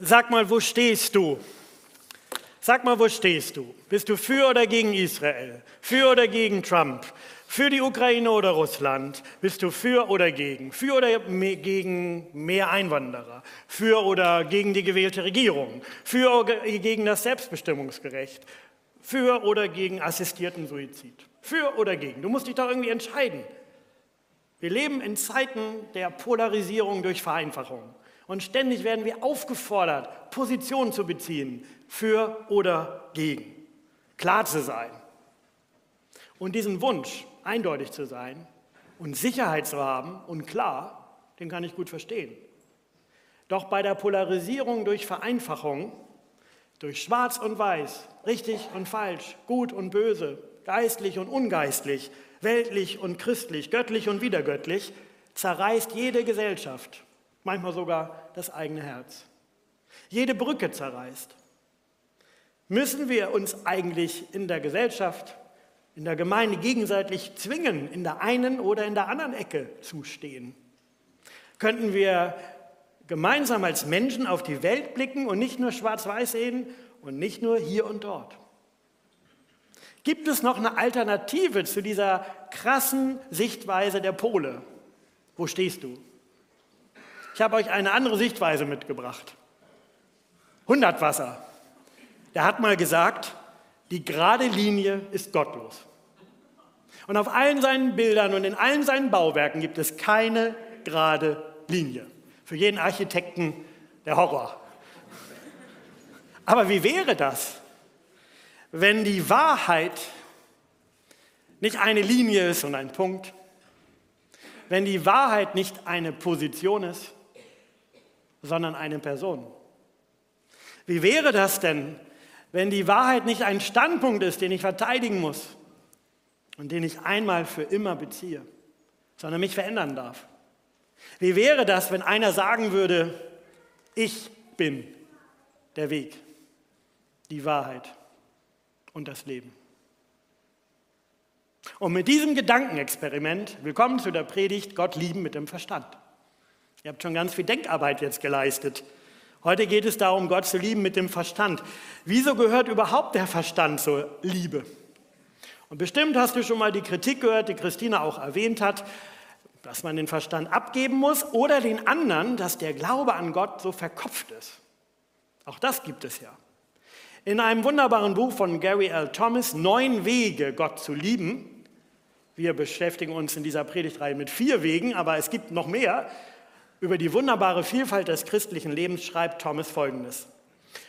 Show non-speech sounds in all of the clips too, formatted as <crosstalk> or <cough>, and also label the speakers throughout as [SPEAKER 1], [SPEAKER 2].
[SPEAKER 1] Sag mal, wo stehst du? Sag mal, wo stehst du? Bist du für oder gegen Israel? Für oder gegen Trump? Für die Ukraine oder Russland? Bist du für oder gegen? Für oder gegen mehr Einwanderer? Für oder gegen die gewählte Regierung? Für oder gegen das Selbstbestimmungsgerecht? Für oder gegen assistierten Suizid? Für oder gegen? Du musst dich doch irgendwie entscheiden. Wir leben in Zeiten der Polarisierung durch Vereinfachung. Und ständig werden wir aufgefordert, Positionen zu beziehen, für oder gegen, klar zu sein. Und diesen Wunsch, eindeutig zu sein und Sicherheit zu haben und klar, den kann ich gut verstehen. Doch bei der Polarisierung durch Vereinfachung, durch Schwarz und Weiß, richtig und falsch, gut und böse, geistlich und ungeistlich, weltlich und christlich, göttlich und wiedergöttlich, zerreißt jede Gesellschaft manchmal sogar das eigene Herz. Jede Brücke zerreißt. Müssen wir uns eigentlich in der Gesellschaft, in der Gemeinde gegenseitig zwingen, in der einen oder in der anderen Ecke zu stehen? Könnten wir gemeinsam als Menschen auf die Welt blicken und nicht nur schwarz-weiß sehen und nicht nur hier und dort? Gibt es noch eine Alternative zu dieser krassen Sichtweise der Pole? Wo stehst du? Ich habe euch eine andere Sichtweise mitgebracht. Hundertwasser. Der hat mal gesagt, die gerade Linie ist gottlos. Und auf allen seinen Bildern und in allen seinen Bauwerken gibt es keine gerade Linie. Für jeden Architekten der Horror. Aber wie wäre das, wenn die Wahrheit nicht eine Linie ist und ein Punkt, wenn die Wahrheit nicht eine Position ist, sondern eine Person. Wie wäre das denn, wenn die Wahrheit nicht ein Standpunkt ist, den ich verteidigen muss und den ich einmal für immer beziehe, sondern mich verändern darf? Wie wäre das, wenn einer sagen würde, ich bin der Weg, die Wahrheit und das Leben? Und mit diesem Gedankenexperiment, willkommen zu der Predigt Gott lieben mit dem Verstand. Ihr habt schon ganz viel Denkarbeit jetzt geleistet. Heute geht es darum, Gott zu lieben mit dem Verstand. Wieso gehört überhaupt der Verstand zur Liebe? Und bestimmt hast du schon mal die Kritik gehört, die Christina auch erwähnt hat, dass man den Verstand abgeben muss oder den anderen, dass der Glaube an Gott so verkopft ist. Auch das gibt es ja. In einem wunderbaren Buch von Gary L. Thomas, Neun Wege, Gott zu lieben, wir beschäftigen uns in dieser Predigtreihe mit vier Wegen, aber es gibt noch mehr, über die wunderbare Vielfalt des christlichen Lebens schreibt Thomas Folgendes.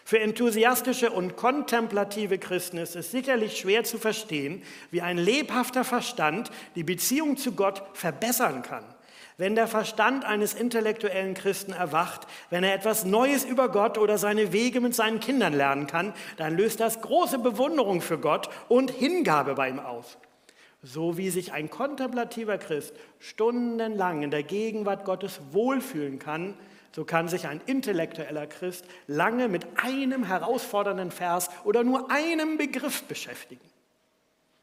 [SPEAKER 1] Für enthusiastische und kontemplative Christen ist es sicherlich schwer zu verstehen, wie ein lebhafter Verstand die Beziehung zu Gott verbessern kann. Wenn der Verstand eines intellektuellen Christen erwacht, wenn er etwas Neues über Gott oder seine Wege mit seinen Kindern lernen kann, dann löst das große Bewunderung für Gott und Hingabe bei ihm aus. So wie sich ein kontemplativer Christ stundenlang in der Gegenwart Gottes wohlfühlen kann, so kann sich ein intellektueller Christ lange mit einem herausfordernden Vers oder nur einem Begriff beschäftigen.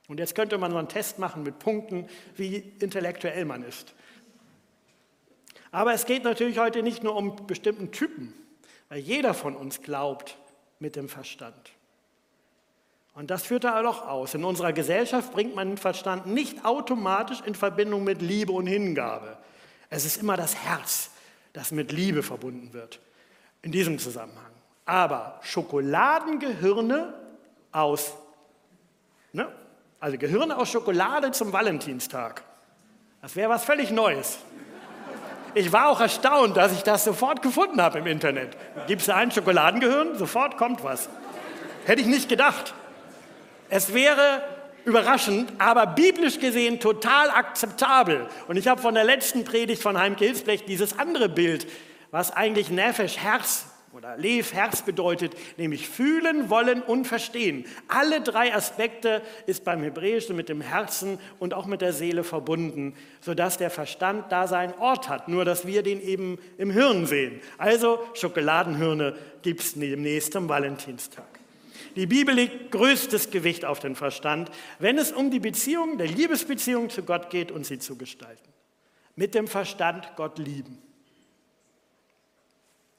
[SPEAKER 1] Und jetzt könnte man so einen Test machen mit Punkten, wie intellektuell man ist. Aber es geht natürlich heute nicht nur um bestimmten Typen, weil jeder von uns glaubt mit dem Verstand. Und das führt da auch aus. In unserer Gesellschaft bringt man den Verstand nicht automatisch in Verbindung mit Liebe und Hingabe. Es ist immer das Herz, das mit Liebe verbunden wird. In diesem Zusammenhang. Aber Schokoladengehirne aus, ne? also Gehirne aus Schokolade zum Valentinstag, das wäre was völlig Neues. Ich war auch erstaunt, dass ich das sofort gefunden habe im Internet. Gibt es da ein Schokoladengehirn? Sofort kommt was. Hätte ich nicht gedacht. Es wäre überraschend, aber biblisch gesehen total akzeptabel. Und ich habe von der letzten Predigt von Heimke Hilfsblech dieses andere Bild, was eigentlich Nefesh, Herz oder Lev, Herz bedeutet, nämlich fühlen, wollen und verstehen. Alle drei Aspekte ist beim Hebräischen mit dem Herzen und auch mit der Seele verbunden, sodass der Verstand da seinen Ort hat, nur dass wir den eben im Hirn sehen. Also Schokoladenhirne gibt es demnächst am Valentinstag. Die Bibel legt größtes Gewicht auf den Verstand, wenn es um die Beziehung, der Liebesbeziehung zu Gott geht und sie zu gestalten. Mit dem Verstand Gott lieben.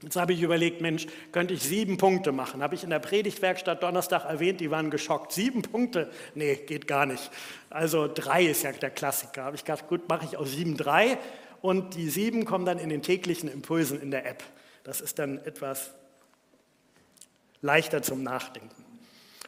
[SPEAKER 1] Jetzt habe ich überlegt, Mensch, könnte ich sieben Punkte machen? Habe ich in der Predigtwerkstatt Donnerstag erwähnt, die waren geschockt. Sieben Punkte? Nee, geht gar nicht. Also drei ist ja der Klassiker. Habe ich gedacht, gut, mache ich aus sieben drei und die sieben kommen dann in den täglichen Impulsen in der App. Das ist dann etwas leichter zum Nachdenken.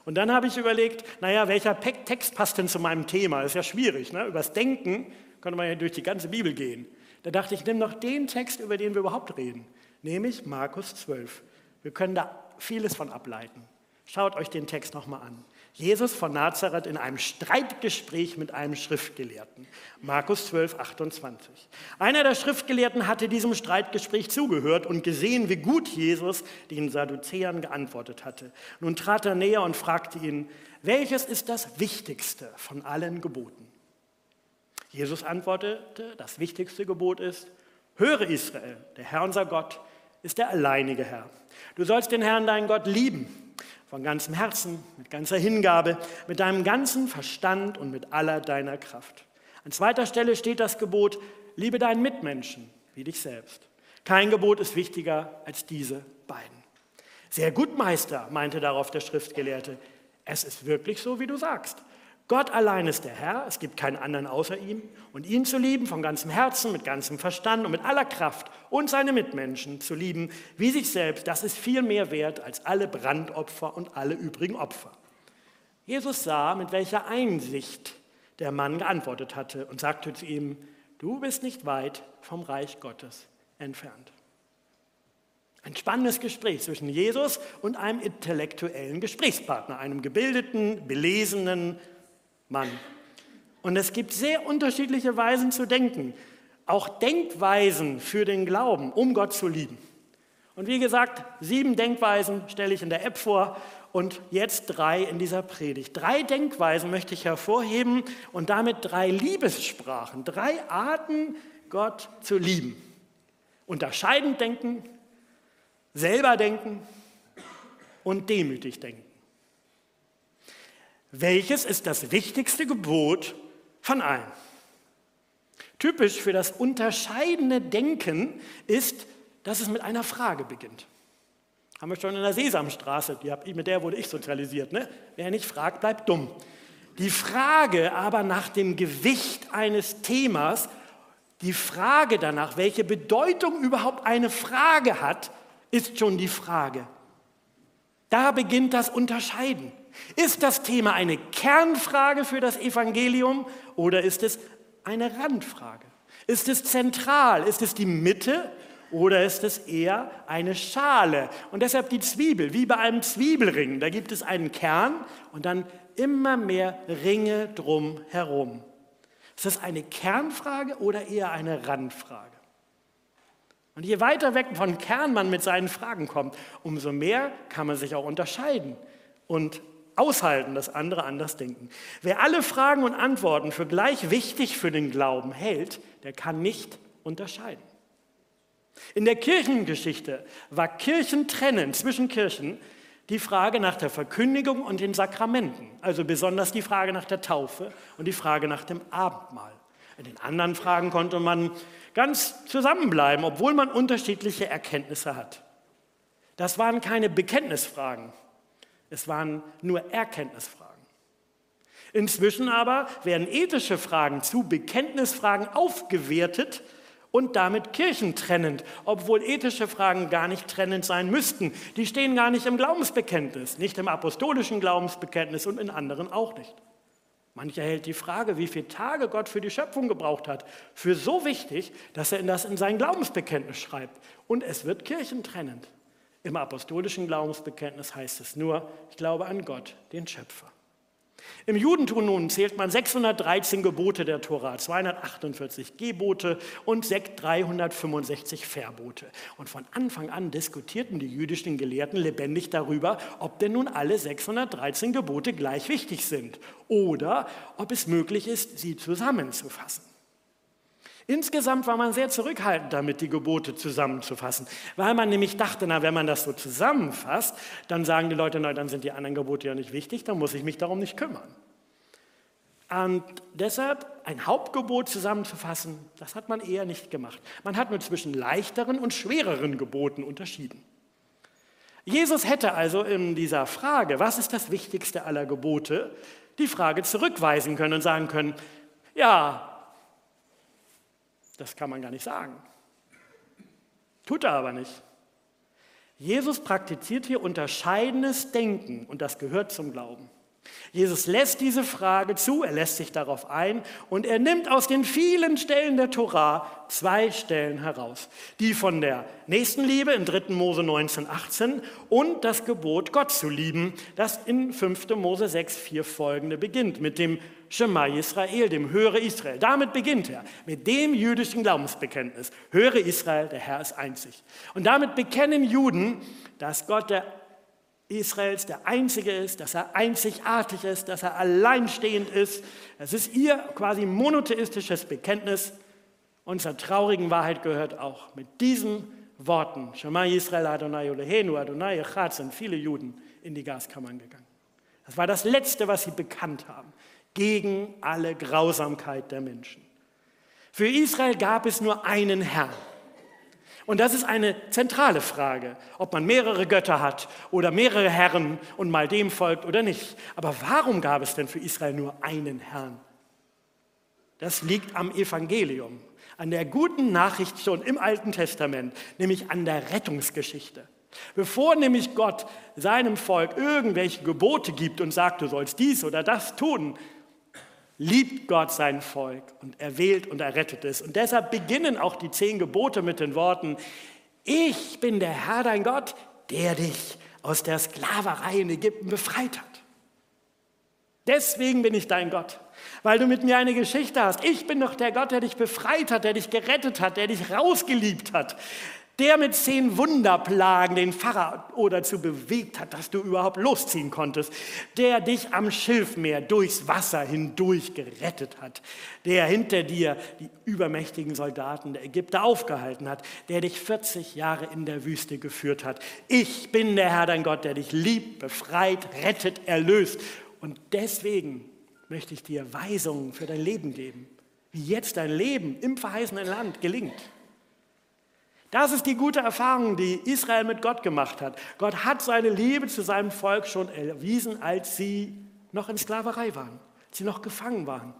[SPEAKER 1] Und dann habe ich überlegt, naja, welcher Text passt denn zu meinem Thema? Das ist ja schwierig. Ne? Übers Denken könnte man ja durch die ganze Bibel gehen. Da dachte ich, nimm noch den Text, über den wir überhaupt reden nämlich Markus 12. Wir können da vieles von ableiten. Schaut euch den Text nochmal an. Jesus von Nazareth in einem Streitgespräch mit einem Schriftgelehrten. Markus 12, 28. Einer der Schriftgelehrten hatte diesem Streitgespräch zugehört und gesehen, wie gut Jesus den Sadduzäern geantwortet hatte. Nun trat er näher und fragte ihn, welches ist das Wichtigste von allen Geboten? Jesus antwortete, das wichtigste Gebot ist, höre Israel, der Herr unser Gott ist der alleinige Herr. Du sollst den Herrn, deinen Gott, lieben, von ganzem Herzen, mit ganzer Hingabe, mit deinem ganzen Verstand und mit aller deiner Kraft. An zweiter Stelle steht das Gebot, liebe deinen Mitmenschen wie dich selbst. Kein Gebot ist wichtiger als diese beiden. Sehr gut, Meister, meinte darauf der Schriftgelehrte. Es ist wirklich so, wie du sagst. Gott allein ist der Herr, es gibt keinen anderen außer ihm. Und ihn zu lieben von ganzem Herzen, mit ganzem Verstand und mit aller Kraft und seine Mitmenschen zu lieben wie sich selbst, das ist viel mehr wert als alle Brandopfer und alle übrigen Opfer. Jesus sah, mit welcher Einsicht der Mann geantwortet hatte und sagte zu ihm, du bist nicht weit vom Reich Gottes entfernt. Ein spannendes Gespräch zwischen Jesus und einem intellektuellen Gesprächspartner, einem gebildeten, belesenen, Mann. Und es gibt sehr unterschiedliche Weisen zu denken, auch Denkweisen für den Glauben, um Gott zu lieben. Und wie gesagt, sieben Denkweisen stelle ich in der App vor und jetzt drei in dieser Predigt. Drei Denkweisen möchte ich hervorheben und damit drei Liebessprachen, drei Arten, Gott zu lieben. Unterscheidend denken, selber denken und demütig denken. Welches ist das wichtigste Gebot von allen? Typisch für das unterscheidende Denken ist, dass es mit einer Frage beginnt. Haben wir schon in der Sesamstraße, die mit der wurde ich sozialisiert. Ne? Wer nicht fragt, bleibt dumm. Die Frage aber nach dem Gewicht eines Themas, die Frage danach, welche Bedeutung überhaupt eine Frage hat, ist schon die Frage. Da beginnt das Unterscheiden. Ist das Thema eine Kernfrage für das Evangelium oder ist es eine Randfrage? Ist es zentral? Ist es die Mitte oder ist es eher eine Schale? Und deshalb die Zwiebel, wie bei einem Zwiebelring. Da gibt es einen Kern und dann immer mehr Ringe drum herum. Ist das eine Kernfrage oder eher eine Randfrage? Und je weiter weg von Kern man mit seinen Fragen kommt, umso mehr kann man sich auch unterscheiden und aushalten, dass andere anders denken. Wer alle Fragen und Antworten für gleich wichtig für den Glauben hält, der kann nicht unterscheiden. In der Kirchengeschichte war Kirchentrennen zwischen Kirchen die Frage nach der Verkündigung und den Sakramenten, also besonders die Frage nach der Taufe und die Frage nach dem Abendmahl. In den anderen Fragen konnte man ganz zusammenbleiben, obwohl man unterschiedliche Erkenntnisse hat. Das waren keine Bekenntnisfragen, es waren nur Erkenntnisfragen. Inzwischen aber werden ethische Fragen zu Bekenntnisfragen aufgewertet und damit kirchentrennend, obwohl ethische Fragen gar nicht trennend sein müssten. Die stehen gar nicht im Glaubensbekenntnis, nicht im apostolischen Glaubensbekenntnis und in anderen auch nicht. Mancher hält die Frage, wie viele Tage Gott für die Schöpfung gebraucht hat, für so wichtig, dass er das in sein Glaubensbekenntnis schreibt. Und es wird kirchentrennend. Im apostolischen Glaubensbekenntnis heißt es nur, ich glaube an Gott, den Schöpfer. Im Judentum nun zählt man 613 Gebote der Tora, 248 Gebote und 365 Verbote. Und von Anfang an diskutierten die jüdischen Gelehrten lebendig darüber, ob denn nun alle 613 Gebote gleich wichtig sind oder ob es möglich ist, sie zusammenzufassen. Insgesamt war man sehr zurückhaltend damit, die Gebote zusammenzufassen, weil man nämlich dachte, na, wenn man das so zusammenfasst, dann sagen die Leute, na, dann sind die anderen Gebote ja nicht wichtig, dann muss ich mich darum nicht kümmern. Und deshalb ein Hauptgebot zusammenzufassen, das hat man eher nicht gemacht. Man hat nur zwischen leichteren und schwereren Geboten unterschieden. Jesus hätte also in dieser Frage, was ist das wichtigste aller Gebote, die Frage zurückweisen können und sagen können, ja, das kann man gar nicht sagen. Tut er aber nicht. Jesus praktiziert hier unterscheidendes Denken und das gehört zum Glauben. Jesus lässt diese Frage zu, er lässt sich darauf ein und er nimmt aus den vielen Stellen der Tora zwei Stellen heraus. Die von der Nächstenliebe in 3. Mose 19, 18 und das Gebot, Gott zu lieben, das in 5. Mose 6, 4 folgende beginnt mit dem Shema Israel, dem Höre Israel. Damit beginnt er, mit dem jüdischen Glaubensbekenntnis. Höre Israel, der Herr ist einzig. Und damit bekennen Juden, dass Gott der Israels der Einzige ist, dass er einzigartig ist, dass er alleinstehend ist. Es ist ihr quasi monotheistisches Bekenntnis. Zur traurigen Wahrheit gehört auch mit diesen Worten, Shema Israel Adonai Olehenu Adonai Echad, sind viele Juden in die Gaskammern gegangen. Das war das Letzte, was sie bekannt haben, gegen alle Grausamkeit der Menschen. Für Israel gab es nur einen Herrn. Und das ist eine zentrale Frage, ob man mehrere Götter hat oder mehrere Herren und mal dem folgt oder nicht. Aber warum gab es denn für Israel nur einen Herrn? Das liegt am Evangelium, an der guten Nachricht schon im Alten Testament, nämlich an der Rettungsgeschichte. Bevor nämlich Gott seinem Volk irgendwelche Gebote gibt und sagt, du sollst dies oder das tun, liebt Gott sein Volk und er wählt und er rettet es. Und deshalb beginnen auch die zehn Gebote mit den Worten, ich bin der Herr dein Gott, der dich aus der Sklaverei in Ägypten befreit hat. Deswegen bin ich dein Gott, weil du mit mir eine Geschichte hast. Ich bin doch der Gott, der dich befreit hat, der dich gerettet hat, der dich rausgeliebt hat, der mit zehn Wunderplagen den Pharao dazu bewegt hat, dass du überhaupt losziehen konntest, der dich am Schilfmeer durchs Wasser hindurch gerettet hat, der hinter dir die übermächtigen Soldaten der Ägypter aufgehalten hat, der dich 40 Jahre in der Wüste geführt hat. Ich bin der Herr dein Gott, der dich liebt, befreit, rettet, erlöst. Und deswegen möchte ich dir Weisungen für dein Leben geben, wie jetzt dein Leben im verheißenen Land gelingt. Das ist die gute Erfahrung, die Israel mit Gott gemacht hat. Gott hat seine Liebe zu seinem Volk schon erwiesen, als sie noch in Sklaverei waren, als sie noch gefangen waren.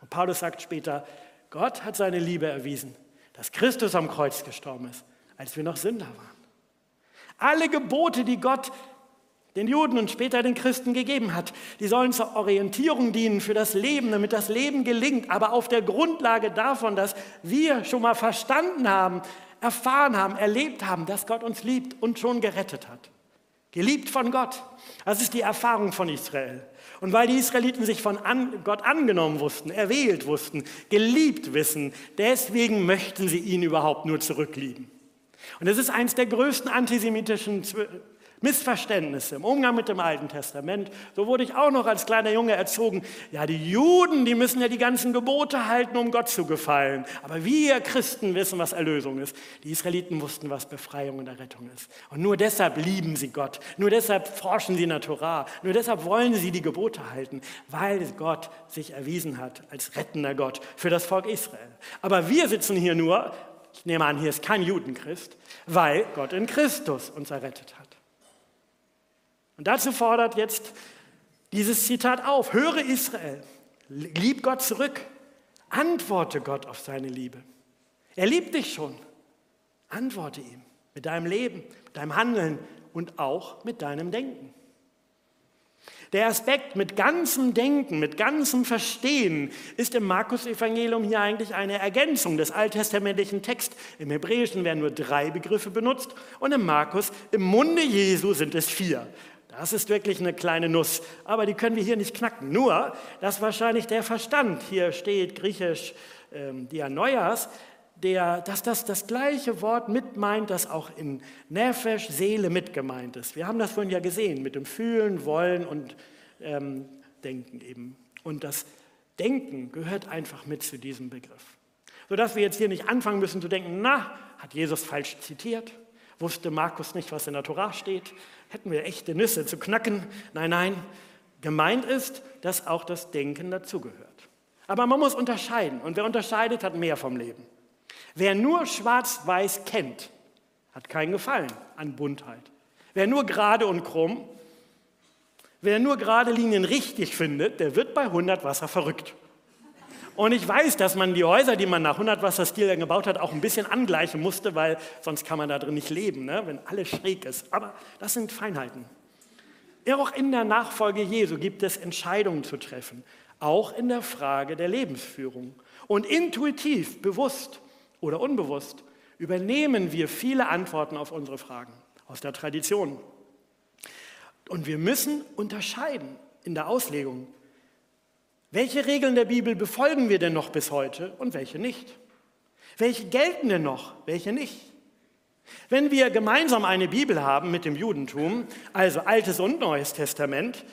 [SPEAKER 1] Und Paulus sagt später, Gott hat seine Liebe erwiesen, dass Christus am Kreuz gestorben ist, als wir noch Sünder waren. Alle Gebote, die Gott den Juden und später den Christen gegeben hat, die sollen zur Orientierung dienen für das Leben, damit das Leben gelingt, aber auf der Grundlage davon, dass wir schon mal verstanden haben, erfahren haben, erlebt haben, dass Gott uns liebt und schon gerettet hat. Geliebt von Gott. Das ist die Erfahrung von Israel. Und weil die Israeliten sich von Gott angenommen wussten, erwählt wussten, geliebt wissen, deswegen möchten sie ihn überhaupt nur zurücklieben. Und das ist eines der größten antisemitischen Missverständnisse im Umgang mit dem Alten Testament. So wurde ich auch noch als kleiner Junge erzogen. Ja, die Juden, die müssen ja die ganzen Gebote halten, um Gott zu gefallen. Aber wir Christen wissen, was Erlösung ist. Die Israeliten wussten, was Befreiung und Errettung ist. Und nur deshalb lieben sie Gott. Nur deshalb forschen sie in der Torah. Nur deshalb wollen sie die Gebote halten, weil Gott sich erwiesen hat als rettender Gott für das Volk Israel. Aber wir sitzen hier nur, ich nehme an, hier ist kein Judenchrist, weil Gott in Christus uns errettet hat. Und dazu fordert jetzt dieses Zitat auf. Höre Israel, lieb Gott zurück, antworte Gott auf seine Liebe. Er liebt dich schon. Antworte ihm mit deinem Leben, mit deinem Handeln und auch mit deinem Denken. Der Aspekt mit ganzem Denken, mit ganzem Verstehen ist im Markus-Evangelium hier eigentlich eine Ergänzung des alttestamentlichen Texts. Im Hebräischen werden nur drei Begriffe benutzt und im Markus, im Munde Jesu sind es vier. Das ist wirklich eine kleine Nuss, aber die können wir hier nicht knacken. Nur, dass wahrscheinlich der Verstand, hier steht griechisch ähm, Dianoias, der, dass das das gleiche Wort mit meint, das auch in Nefesh, Seele mit gemeint ist. Wir haben das vorhin ja gesehen mit dem Fühlen, Wollen und ähm, Denken eben. Und das Denken gehört einfach mit zu diesem Begriff. Sodass wir jetzt hier nicht anfangen müssen zu denken, na, hat Jesus falsch zitiert? Wusste Markus nicht, was in der Torah steht? Hätten wir echte Nüsse zu knacken? Nein, nein. Gemeint ist, dass auch das Denken dazugehört. Aber man muss unterscheiden. Und wer unterscheidet, hat mehr vom Leben. Wer nur schwarz-weiß kennt, hat keinen Gefallen an Buntheit. Wer nur gerade und krumm, wer nur gerade Linien richtig findet, der wird bei 100 Wasser verrückt. Und ich weiß, dass man die Häuser, die man nach 100 Wasserstil gebaut hat, auch ein bisschen angleichen musste, weil sonst kann man da drin nicht leben, ne? wenn alles schräg ist. Aber das sind Feinheiten. Ja, auch in der Nachfolge Jesu gibt es Entscheidungen zu treffen, auch in der Frage der Lebensführung. Und intuitiv, bewusst oder unbewusst übernehmen wir viele Antworten auf unsere Fragen aus der Tradition. Und wir müssen unterscheiden in der Auslegung. Welche Regeln der Bibel befolgen wir denn noch bis heute und welche nicht? Welche gelten denn noch, welche nicht? Wenn wir gemeinsam eine Bibel haben mit dem Judentum, also Altes und Neues Testament,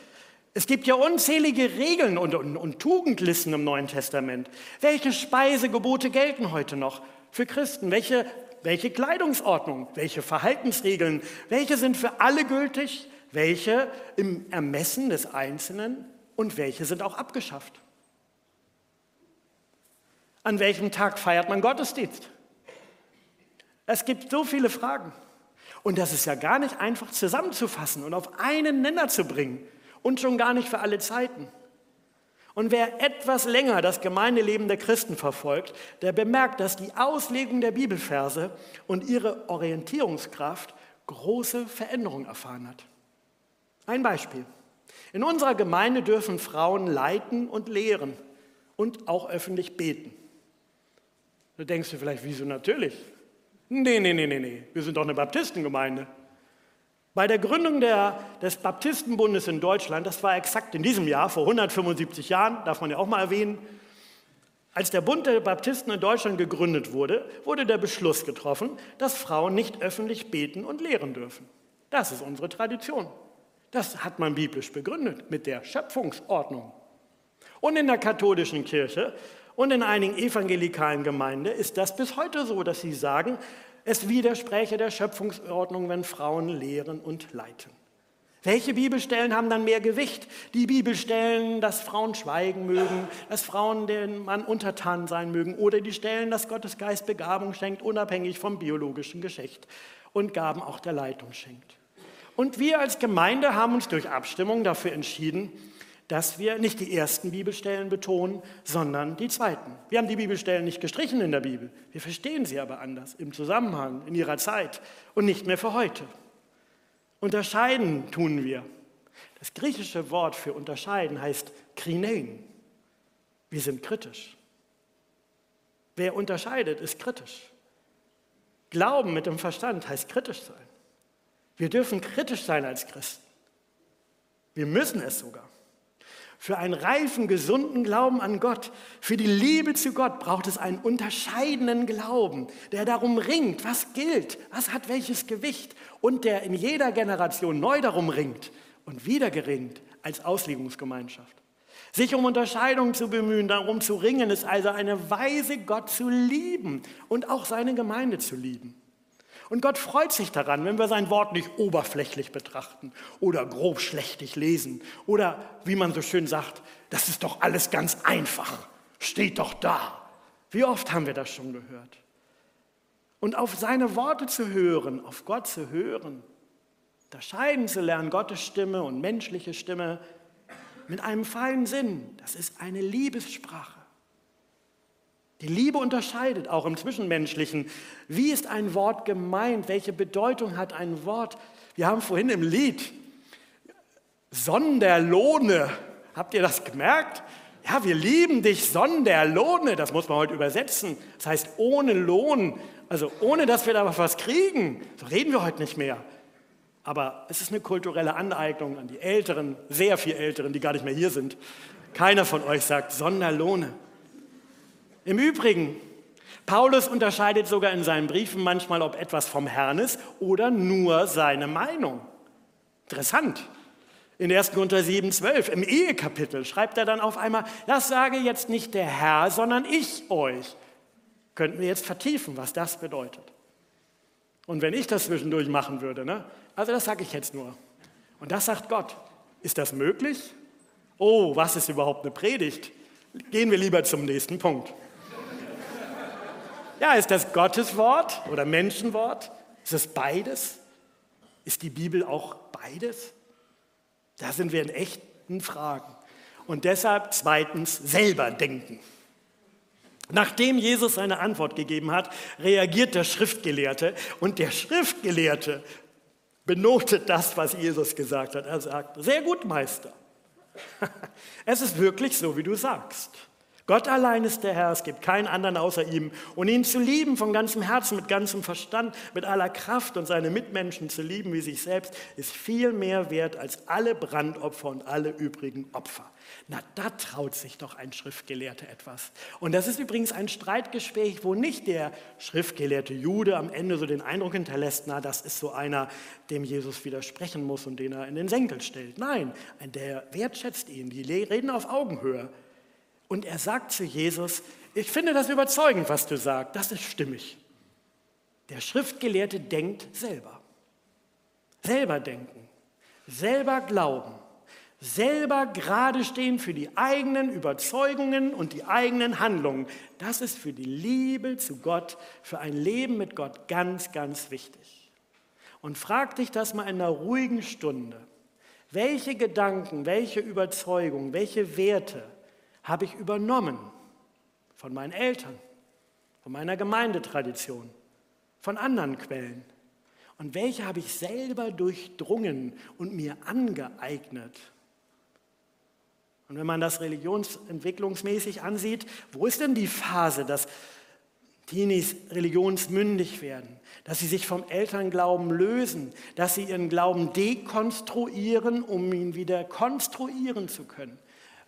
[SPEAKER 1] es gibt ja unzählige Regeln und, und, und Tugendlisten im Neuen Testament. Welche Speisegebote gelten heute noch für Christen? Welche, welche Kleidungsordnung? Welche Verhaltensregeln? Welche sind für alle gültig? Welche im Ermessen des Einzelnen? Und welche sind auch abgeschafft? An welchem Tag feiert man Gottesdienst? Es gibt so viele Fragen. Und das ist ja gar nicht einfach zusammenzufassen und auf einen Nenner zu bringen. Und schon gar nicht für alle Zeiten. Und wer etwas länger das Gemeindeleben der Christen verfolgt, der bemerkt, dass die Auslegung der Bibelverse und ihre Orientierungskraft große Veränderungen erfahren hat. Ein Beispiel. In unserer Gemeinde dürfen Frauen leiten und lehren und auch öffentlich beten. Da denkst du vielleicht, wieso natürlich? Nee, nee, nee, nee, nee. Wir sind doch eine Baptistengemeinde. Bei der Gründung der, des Baptistenbundes in Deutschland, das war exakt in diesem Jahr, vor 175 Jahren, darf man ja auch mal erwähnen, als der Bund der Baptisten in Deutschland gegründet wurde, wurde der Beschluss getroffen, dass Frauen nicht öffentlich beten und lehren dürfen. Das ist unsere Tradition. Das hat man biblisch begründet mit der Schöpfungsordnung. Und in der katholischen Kirche und in einigen evangelikalen Gemeinden ist das bis heute so, dass sie sagen, es widerspräche der Schöpfungsordnung, wenn Frauen lehren und leiten. Welche Bibelstellen haben dann mehr Gewicht? Die Bibelstellen, dass Frauen schweigen mögen, dass Frauen den Mann untertan sein mögen oder die Stellen, dass Gottes Geist Begabung schenkt, unabhängig vom biologischen Geschlecht und Gaben auch der Leitung schenkt. Und wir als Gemeinde haben uns durch Abstimmung dafür entschieden, dass wir nicht die ersten Bibelstellen betonen, sondern die zweiten. Wir haben die Bibelstellen nicht gestrichen in der Bibel, wir verstehen sie aber anders, im Zusammenhang, in ihrer Zeit und nicht mehr für heute. Unterscheiden tun wir. Das griechische Wort für unterscheiden heißt krinein. Wir sind kritisch. Wer unterscheidet, ist kritisch. Glauben mit dem Verstand heißt kritisch sein. Wir dürfen kritisch sein als Christen. Wir müssen es sogar. Für einen reifen, gesunden Glauben an Gott, für die Liebe zu Gott braucht es einen unterscheidenden Glauben, der darum ringt, was gilt, was hat welches Gewicht und der in jeder Generation neu darum ringt und wieder geringt als Auslegungsgemeinschaft. Sich um Unterscheidung zu bemühen, darum zu ringen, ist also eine Weise, Gott zu lieben und auch seine Gemeinde zu lieben. Und Gott freut sich daran, wenn wir sein Wort nicht oberflächlich betrachten oder grob schlechtig lesen oder, wie man so schön sagt, das ist doch alles ganz einfach, steht doch da. Wie oft haben wir das schon gehört? Und auf seine Worte zu hören, auf Gott zu hören, unterscheiden zu lernen, Gottes Stimme und menschliche Stimme mit einem feinen Sinn, das ist eine Liebessprache. Die Liebe unterscheidet auch im Zwischenmenschlichen. Wie ist ein Wort gemeint? Welche Bedeutung hat ein Wort? Wir haben vorhin im Lied Sonderlohne. Habt ihr das gemerkt? Ja, wir lieben dich, Sonderlohne. Das muss man heute übersetzen. Das heißt ohne Lohn, also ohne dass wir da was kriegen. So reden wir heute nicht mehr. Aber es ist eine kulturelle Aneignung an die Älteren, sehr viel Älteren, die gar nicht mehr hier sind. Keiner von euch sagt Sonderlohne. Im Übrigen, Paulus unterscheidet sogar in seinen Briefen manchmal, ob etwas vom Herrn ist oder nur seine Meinung. Interessant. In 1. Korinther 7, 12, im Ehekapitel, schreibt er dann auf einmal, das sage jetzt nicht der Herr, sondern ich euch. Könnten wir jetzt vertiefen, was das bedeutet. Und wenn ich das zwischendurch machen würde, ne? also das sage ich jetzt nur. Und das sagt Gott. Ist das möglich? Oh, was ist überhaupt eine Predigt? Gehen wir lieber zum nächsten Punkt. Ja, ist das Gotteswort oder Menschenwort? Ist es beides? Ist die Bibel auch beides? Da sind wir in echten Fragen. Und deshalb zweitens selber denken. Nachdem Jesus seine Antwort gegeben hat, reagiert der Schriftgelehrte und der Schriftgelehrte benotet das, was Jesus gesagt hat. Er sagt, sehr gut, Meister. <laughs> Es ist wirklich so, wie du sagst. Gott allein ist der Herr, es gibt keinen anderen außer ihm. Und ihn zu lieben von ganzem Herzen, mit ganzem Verstand, mit aller Kraft und seine Mitmenschen zu lieben wie sich selbst, ist viel mehr wert als alle Brandopfer und alle übrigen Opfer. Na, da traut sich doch ein Schriftgelehrter etwas. Und das ist übrigens ein Streitgespräch, wo nicht der schriftgelehrte Jude am Ende so den Eindruck hinterlässt, na, das ist so einer, dem Jesus widersprechen muss und den er in den Senkel stellt. Nein, der wertschätzt ihn, die reden auf Augenhöhe. Und er sagt zu Jesus, ich finde das überzeugend, was du sagst, das ist stimmig. Der Schriftgelehrte denkt selber. Selber denken, selber glauben, selber gerade stehen für die eigenen Überzeugungen und die eigenen Handlungen. Das ist für die Liebe zu Gott, für ein Leben mit Gott ganz, ganz wichtig. Und frag dich das mal in einer ruhigen Stunde. Welche Gedanken, welche Überzeugungen, welche Werte habe ich übernommen von meinen Eltern, von meiner Gemeindetradition, von anderen Quellen? Und welche habe ich selber durchdrungen und mir angeeignet? Und wenn man das religionsentwicklungsmäßig ansieht, wo ist denn die Phase, dass Teenies religionsmündig werden, dass sie sich vom Elternglauben lösen, dass sie ihren Glauben dekonstruieren, um ihn wieder konstruieren zu können?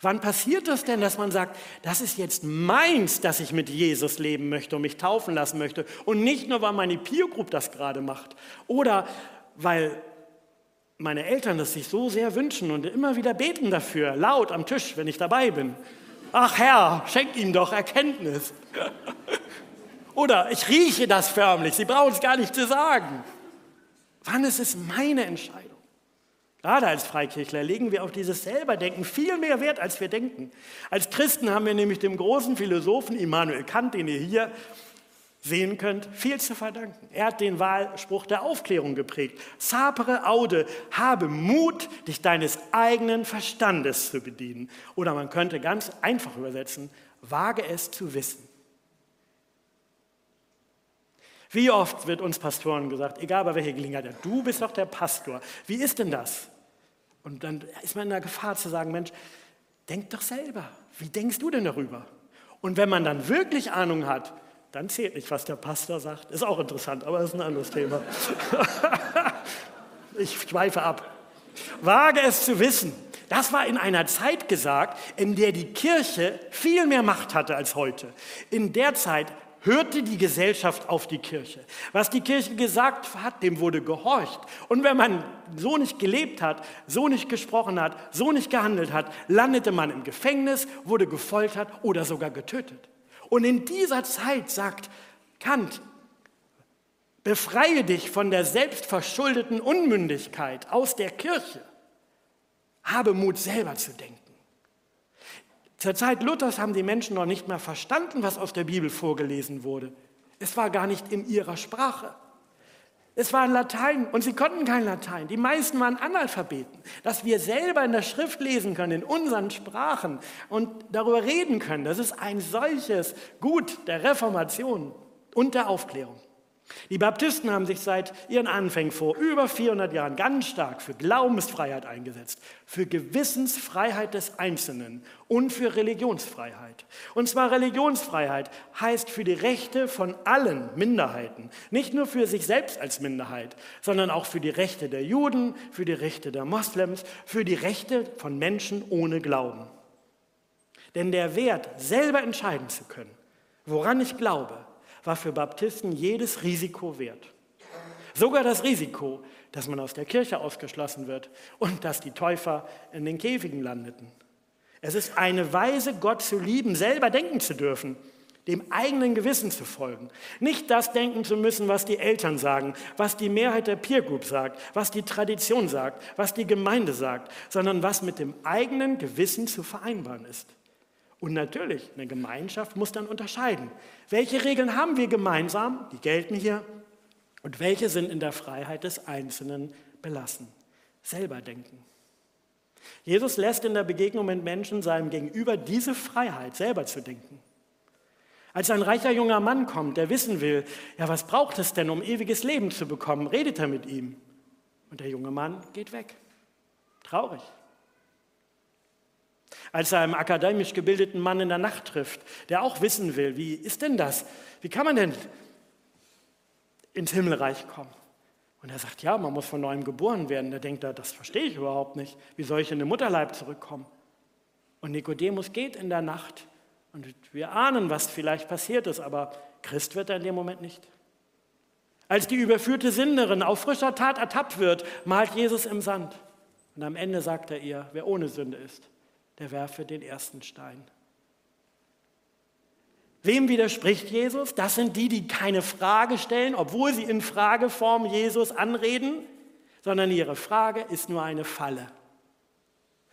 [SPEAKER 1] Wann passiert das denn, dass man sagt, das ist jetzt meins, dass ich mit Jesus leben möchte und mich taufen lassen möchte und nicht nur, weil meine Peer Group das gerade macht oder weil meine Eltern das sich so sehr wünschen und immer wieder beten dafür, laut am Tisch, wenn ich dabei bin. Ach Herr, schenk ihm doch Erkenntnis. <laughs> Oder ich rieche das förmlich, Sie brauchen es gar nicht zu sagen. Wann ist es meine Entscheidung? Gerade als Freikirchler legen wir auf dieses Selberdenken viel mehr Wert, als wir denken. Als Christen haben wir nämlich dem großen Philosophen Immanuel Kant, den ihr hier sehen könnt, viel zu verdanken. Er hat den Wahlspruch der Aufklärung geprägt. Sapere aude, habe Mut, dich deines eigenen Verstandes zu bedienen. Oder man könnte ganz einfach übersetzen, wage es zu wissen. Wie oft wird uns Pastoren gesagt, egal bei welcher Gelegenheit, du bist doch der Pastor. Wie ist denn das? Und dann ist man in der Gefahr zu sagen, Mensch, denk doch selber. Wie denkst du denn darüber? Und wenn man dann wirklich Ahnung hat, dann zählt nicht, was der Pastor sagt. Ist auch interessant, aber ist ein anderes Thema. <laughs> ich schweife ab. Wage es zu wissen. Das war in einer Zeit gesagt, in der die Kirche viel mehr Macht hatte als heute. In der Zeit hörte die Gesellschaft auf die Kirche. Was die Kirche gesagt hat, dem wurde gehorcht. Und wenn man so nicht gelebt hat, so nicht gesprochen hat, so nicht gehandelt hat, landete man im Gefängnis, wurde gefoltert oder sogar getötet. Und in dieser Zeit sagt Kant, befreie dich von der selbstverschuldeten Unmündigkeit aus der Kirche. Habe Mut selber zu denken. Zur Zeit Luthers haben die Menschen noch nicht mehr verstanden, was aus der Bibel vorgelesen wurde. Es war gar nicht in ihrer Sprache. Es war in Latein und sie konnten kein Latein. Die meisten waren Analphabeten. Dass wir selber in der Schrift lesen können, in unseren Sprachen und darüber reden können, das ist ein solches Gut der Reformation und der Aufklärung. Die Baptisten haben sich seit ihren Anfängen vor über 400 Jahren ganz stark für Glaubensfreiheit eingesetzt, für Gewissensfreiheit des Einzelnen und für Religionsfreiheit. Und zwar Religionsfreiheit heißt für die Rechte von allen Minderheiten, nicht nur für sich selbst als Minderheit, sondern auch für die Rechte der Juden, für die Rechte der Moslems, für die Rechte von Menschen ohne Glauben. Denn der Wert, selber entscheiden zu können, woran ich glaube, war für Baptisten jedes Risiko wert. Sogar das Risiko, dass man aus der Kirche ausgeschlossen wird und dass die Täufer in den Käfigen landeten. Es ist eine Weise, Gott zu lieben, selber denken zu dürfen. dem eigenen Gewissen zu folgen. Nicht das denken zu müssen, was die Eltern sagen, was die Mehrheit der Peer Group sagt, was die Tradition sagt, was die Gemeinde sagt, sondern was mit dem eigenen Gewissen zu vereinbaren ist. Und natürlich, eine Gemeinschaft muss dann unterscheiden. Welche Regeln haben wir gemeinsam, die gelten hier, und welche sind in der Freiheit des Einzelnen belassen? Selber denken. Jesus lässt in der Begegnung mit Menschen seinem Gegenüber diese Freiheit, selber zu denken. Als ein reicher junger Mann kommt, der wissen will, ja, was braucht es denn, um ewiges Leben zu bekommen, redet er mit ihm. Und der junge Mann geht weg. Traurig. Als er einen akademisch gebildeten Mann in der Nacht trifft, der auch wissen will, wie ist denn das? Wie kann man denn ins Himmelreich kommen? Und er sagt, ja, man muss von neuem geboren werden. Da denkt er, das verstehe ich überhaupt nicht. Wie soll ich in den Mutterleib zurückkommen? Und Nikodemus geht in der Nacht und wir ahnen, was vielleicht passiert ist, aber Christ wird er in dem Moment nicht. Als die überführte Sünderin auf frischer Tat ertappt wird, malt Jesus im Sand. Und am Ende sagt er ihr, wer ohne Sünde ist, der werfe den ersten Stein. Wem widerspricht Jesus? Das sind die, die keine Frage stellen, obwohl sie in Frageform Jesus anreden, sondern ihre Frage ist nur eine Falle.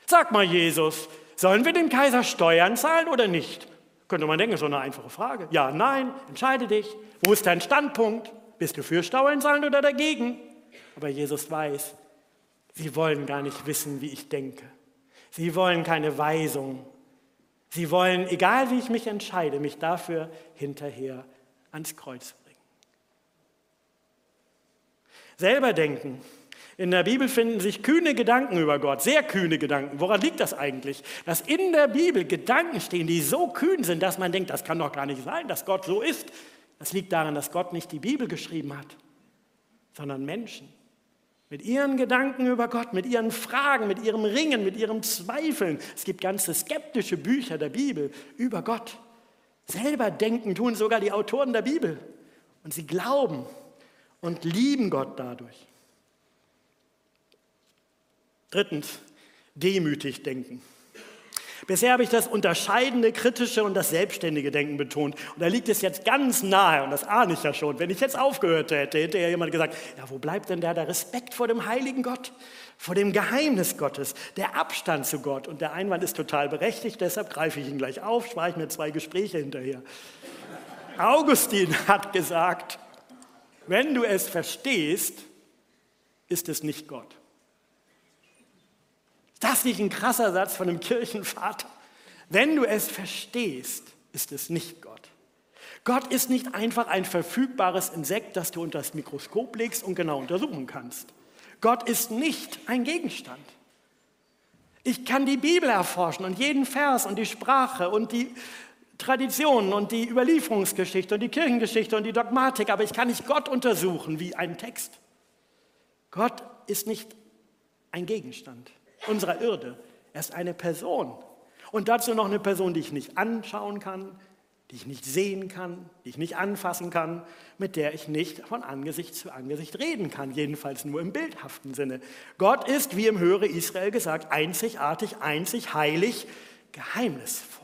[SPEAKER 1] Sag mal, Jesus, sollen wir dem Kaiser Steuern zahlen oder nicht? Könnte man denken, so eine einfache Frage. Ja, nein, entscheide dich. Wo ist dein Standpunkt? Bist du für Steuern zahlen oder dagegen? Aber Jesus weiß, sie wollen gar nicht wissen, wie ich denke. Sie wollen keine Weisung. Sie wollen, egal wie ich mich entscheide, mich dafür hinterher ans Kreuz bringen. Selber denken in der Bibel finden sich kühne Gedanken über Gott, sehr kühne Gedanken. Woran liegt das eigentlich? Dass in der Bibel Gedanken stehen, die so kühn sind, dass man denkt, das kann doch gar nicht sein, dass Gott so ist. Das liegt daran, dass Gott nicht die Bibel geschrieben hat, sondern Menschen. Mit ihren Gedanken über Gott, mit ihren Fragen, mit ihrem Ringen, mit ihrem Zweifeln. Es gibt ganze skeptische Bücher der Bibel über Gott. Selber denken tun sogar die Autoren der Bibel. Und sie glauben und lieben Gott dadurch. Drittens, demütig denken. Bisher habe ich das unterscheidende, kritische und das selbstständige Denken betont. Und da liegt es jetzt ganz nahe, und das ahne ich ja schon. Wenn ich jetzt aufgehört hätte, hätte ja jemand gesagt, ja, wo bleibt denn da der Respekt vor dem heiligen Gott, vor dem Geheimnis Gottes, der Abstand zu Gott? Und der Einwand ist total berechtigt, deshalb greife ich ihn gleich auf, spare ich mir zwei Gespräche hinterher. Augustin hat gesagt, wenn du es verstehst, ist es nicht Gott. Ist das nicht ein krasser Satz von einem Kirchenvater? Wenn du es verstehst, ist es nicht Gott. Gott ist nicht einfach ein verfügbares Insekt, das du unter das Mikroskop legst und genau untersuchen kannst. Gott ist nicht ein Gegenstand. Ich kann die Bibel erforschen und jeden Vers und die Sprache und die Traditionen und die Überlieferungsgeschichte und die Kirchengeschichte und die Dogmatik, aber ich kann nicht Gott untersuchen wie einen Text. Gott ist nicht ein Gegenstand unserer Irde. Er ist eine Person. Und dazu noch eine Person, die ich nicht anschauen kann, die ich nicht sehen kann, die ich nicht anfassen kann, mit der ich nicht von Angesicht zu Angesicht reden kann, jedenfalls nur im bildhaften Sinne. Gott ist, wie im Höre Israel gesagt, einzigartig, einzig, heilig, geheimnisvoll.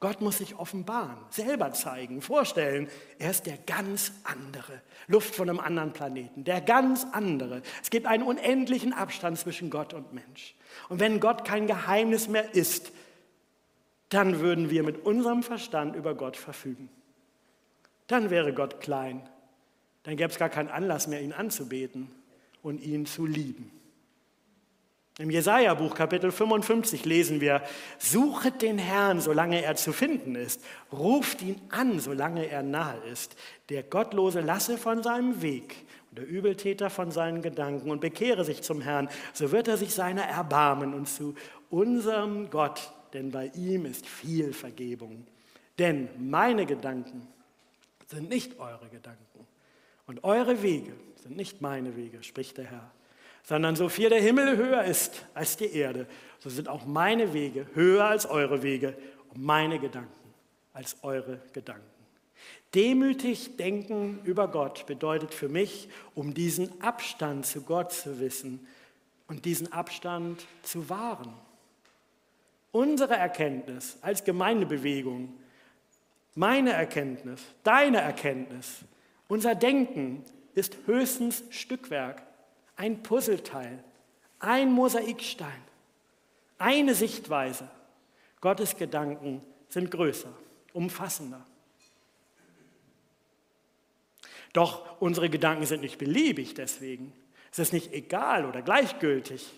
[SPEAKER 1] Gott muss sich offenbaren, selber zeigen, vorstellen. Er ist der ganz andere. Luft von einem anderen Planeten, der ganz andere. Es gibt einen unendlichen Abstand zwischen Gott und Mensch. Und wenn Gott kein Geheimnis mehr ist, dann würden wir mit unserem Verstand über Gott verfügen. Dann wäre Gott klein. Dann gäbe es gar keinen Anlass mehr, ihn anzubeten und ihn zu lieben. Im Jesaja-Buch, Kapitel 55, lesen wir: Suchet den Herrn, solange er zu finden ist. Ruft ihn an, solange er nahe ist. Der Gottlose lasse von seinem Weg und der Übeltäter von seinen Gedanken und bekehre sich zum Herrn. So wird er sich seiner erbarmen und zu unserem Gott, denn bei ihm ist viel Vergebung. Denn meine Gedanken sind nicht eure Gedanken und eure Wege sind nicht meine Wege, spricht der Herr sondern so viel der Himmel höher ist als die Erde, so sind auch meine Wege höher als eure Wege und meine Gedanken als eure Gedanken. Demütig denken über Gott bedeutet für mich, um diesen Abstand zu Gott zu wissen und diesen Abstand zu wahren. Unsere Erkenntnis als Gemeindebewegung meine Erkenntnis, deine Erkenntnis, unser Denken ist höchstens Stückwerk, ein Puzzleteil, ein Mosaikstein, eine Sichtweise. Gottes Gedanken sind größer, umfassender. Doch unsere Gedanken sind nicht beliebig deswegen. Es ist nicht egal oder gleichgültig.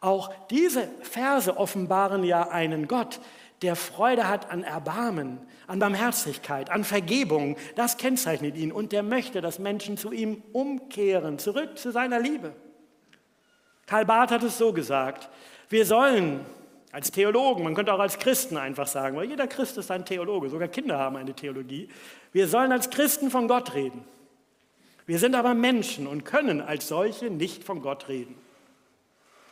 [SPEAKER 1] Auch diese Verse offenbaren ja einen Gott, der Freude hat an Erbarmen, an Barmherzigkeit, an Vergebung. Das kennzeichnet ihn und der möchte, dass Menschen zu ihm umkehren, zurück zu seiner Liebe. Karl Barth hat es so gesagt, wir sollen als Theologen, man könnte auch als Christen einfach sagen, weil jeder Christ ist ein Theologe, sogar Kinder haben eine Theologie, wir sollen als Christen von Gott reden. Wir sind aber Menschen und können als solche nicht von Gott reden.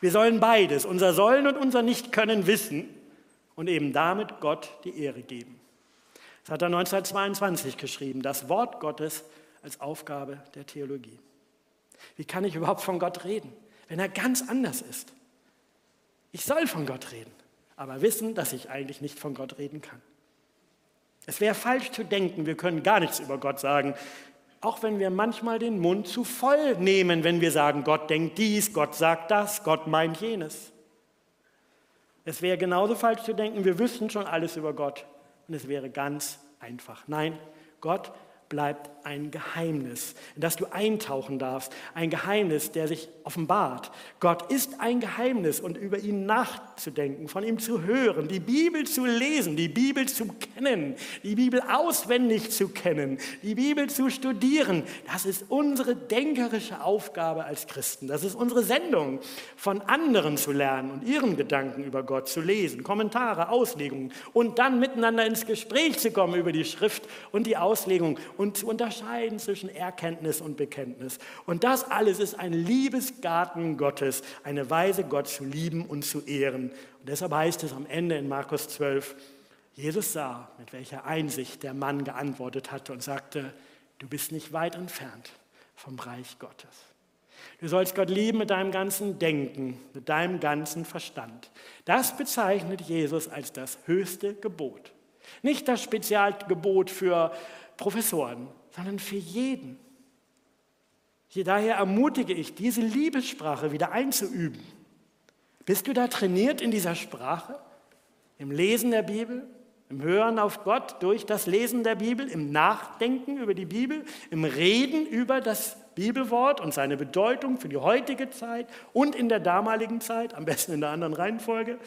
[SPEAKER 1] Wir sollen beides, unser Sollen und unser Nicht-Können wissen und eben damit Gott die Ehre geben. Das hat er 1922 geschrieben, das Wort Gottes als Aufgabe der Theologie. Wie kann ich überhaupt von Gott reden, wenn er ganz anders ist? Ich soll von Gott reden, aber wissen, dass ich eigentlich nicht von Gott reden kann. Es wäre falsch zu denken, wir können gar nichts über Gott sagen, auch wenn wir manchmal den Mund zu voll nehmen, wenn wir sagen, Gott denkt dies, Gott sagt das, Gott meint jenes. Es wäre genauso falsch zu denken, wir wüssten schon alles über Gott und es wäre ganz einfach. Nein, Gott bleibt ein Geheimnis, in das du eintauchen darfst. Ein Geheimnis, der sich offenbart. Gott ist ein Geheimnis und über ihn nachzudenken, von ihm zu hören, die Bibel zu lesen, die Bibel zu kennen, die Bibel auswendig zu kennen, die Bibel zu studieren. Das ist unsere denkerische Aufgabe als Christen. Das ist unsere Sendung, von anderen zu lernen und ihren Gedanken über Gott zu lesen, Kommentare, Auslegungen und dann miteinander ins Gespräch zu kommen über die Schrift und die Auslegung und zu unterscheiden zwischen Erkenntnis und Bekenntnis. Und das alles ist ein Liebesgarten Gottes, eine Weise, Gott zu lieben und zu ehren. Und deshalb heißt es am Ende in Markus 12, Jesus sah, mit welcher Einsicht der Mann geantwortet hatte und sagte, du bist nicht weit entfernt vom Reich Gottes. Du sollst Gott lieben mit deinem ganzen Denken, mit deinem ganzen Verstand. Das bezeichnet Jesus als das höchste Gebot. Nicht das Spezialgebot für Professoren, sondern für jeden. Daher ermutige ich, diese Liebessprache wieder einzuüben. Bist du da trainiert in dieser Sprache? Im Lesen der Bibel, im Hören auf Gott durch das Lesen der Bibel, im Nachdenken über die Bibel, im Reden über das Bibelwort und seine Bedeutung für die heutige Zeit und in der damaligen Zeit, am besten in der anderen Reihenfolge?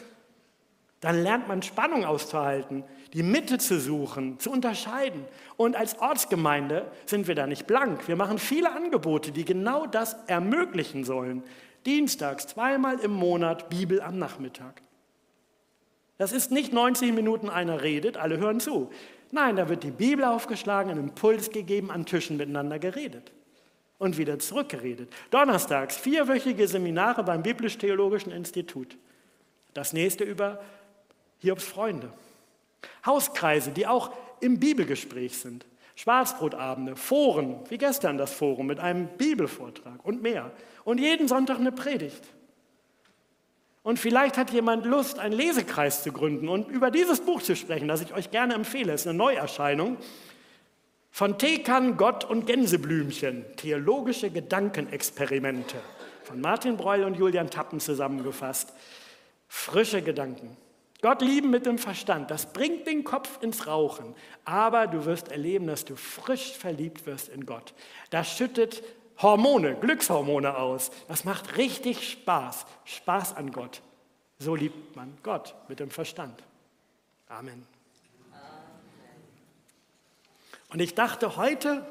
[SPEAKER 1] Dann lernt man Spannung auszuhalten, die Mitte zu suchen, zu unterscheiden. Und als Ortsgemeinde sind wir da nicht blank. Wir machen viele Angebote, die genau das ermöglichen sollen. Dienstags, zweimal im Monat Bibel am Nachmittag. Das ist nicht 90 Minuten einer redet, alle hören zu. Nein, da wird die Bibel aufgeschlagen, ein Impuls gegeben, an Tischen miteinander geredet und wieder zurückgeredet. Donnerstags vierwöchige Seminare beim Biblisch-Theologischen Institut. Das nächste über Hiobs Freunde. Hauskreise, die auch im Bibelgespräch sind. Schwarzbrotabende, Foren, wie gestern das Forum mit einem Bibelvortrag und mehr. Und jeden Sonntag eine Predigt. Und vielleicht hat jemand Lust, einen Lesekreis zu gründen und über dieses Buch zu sprechen, das ich euch gerne empfehle. Es ist eine Neuerscheinung von Tekan, Gott und Gänseblümchen, theologische Gedankenexperimente von Martin Breul und Julian Tappen zusammengefasst. Frische Gedanken. Gott lieben mit dem Verstand, das bringt den Kopf ins Rauchen. Aber du wirst erleben, dass du frisch verliebt wirst in Gott. Das schüttet Hormone, Glückshormone aus. Das macht richtig Spaß. Spaß an Gott. So liebt man Gott mit dem Verstand. Amen. Und ich dachte, heute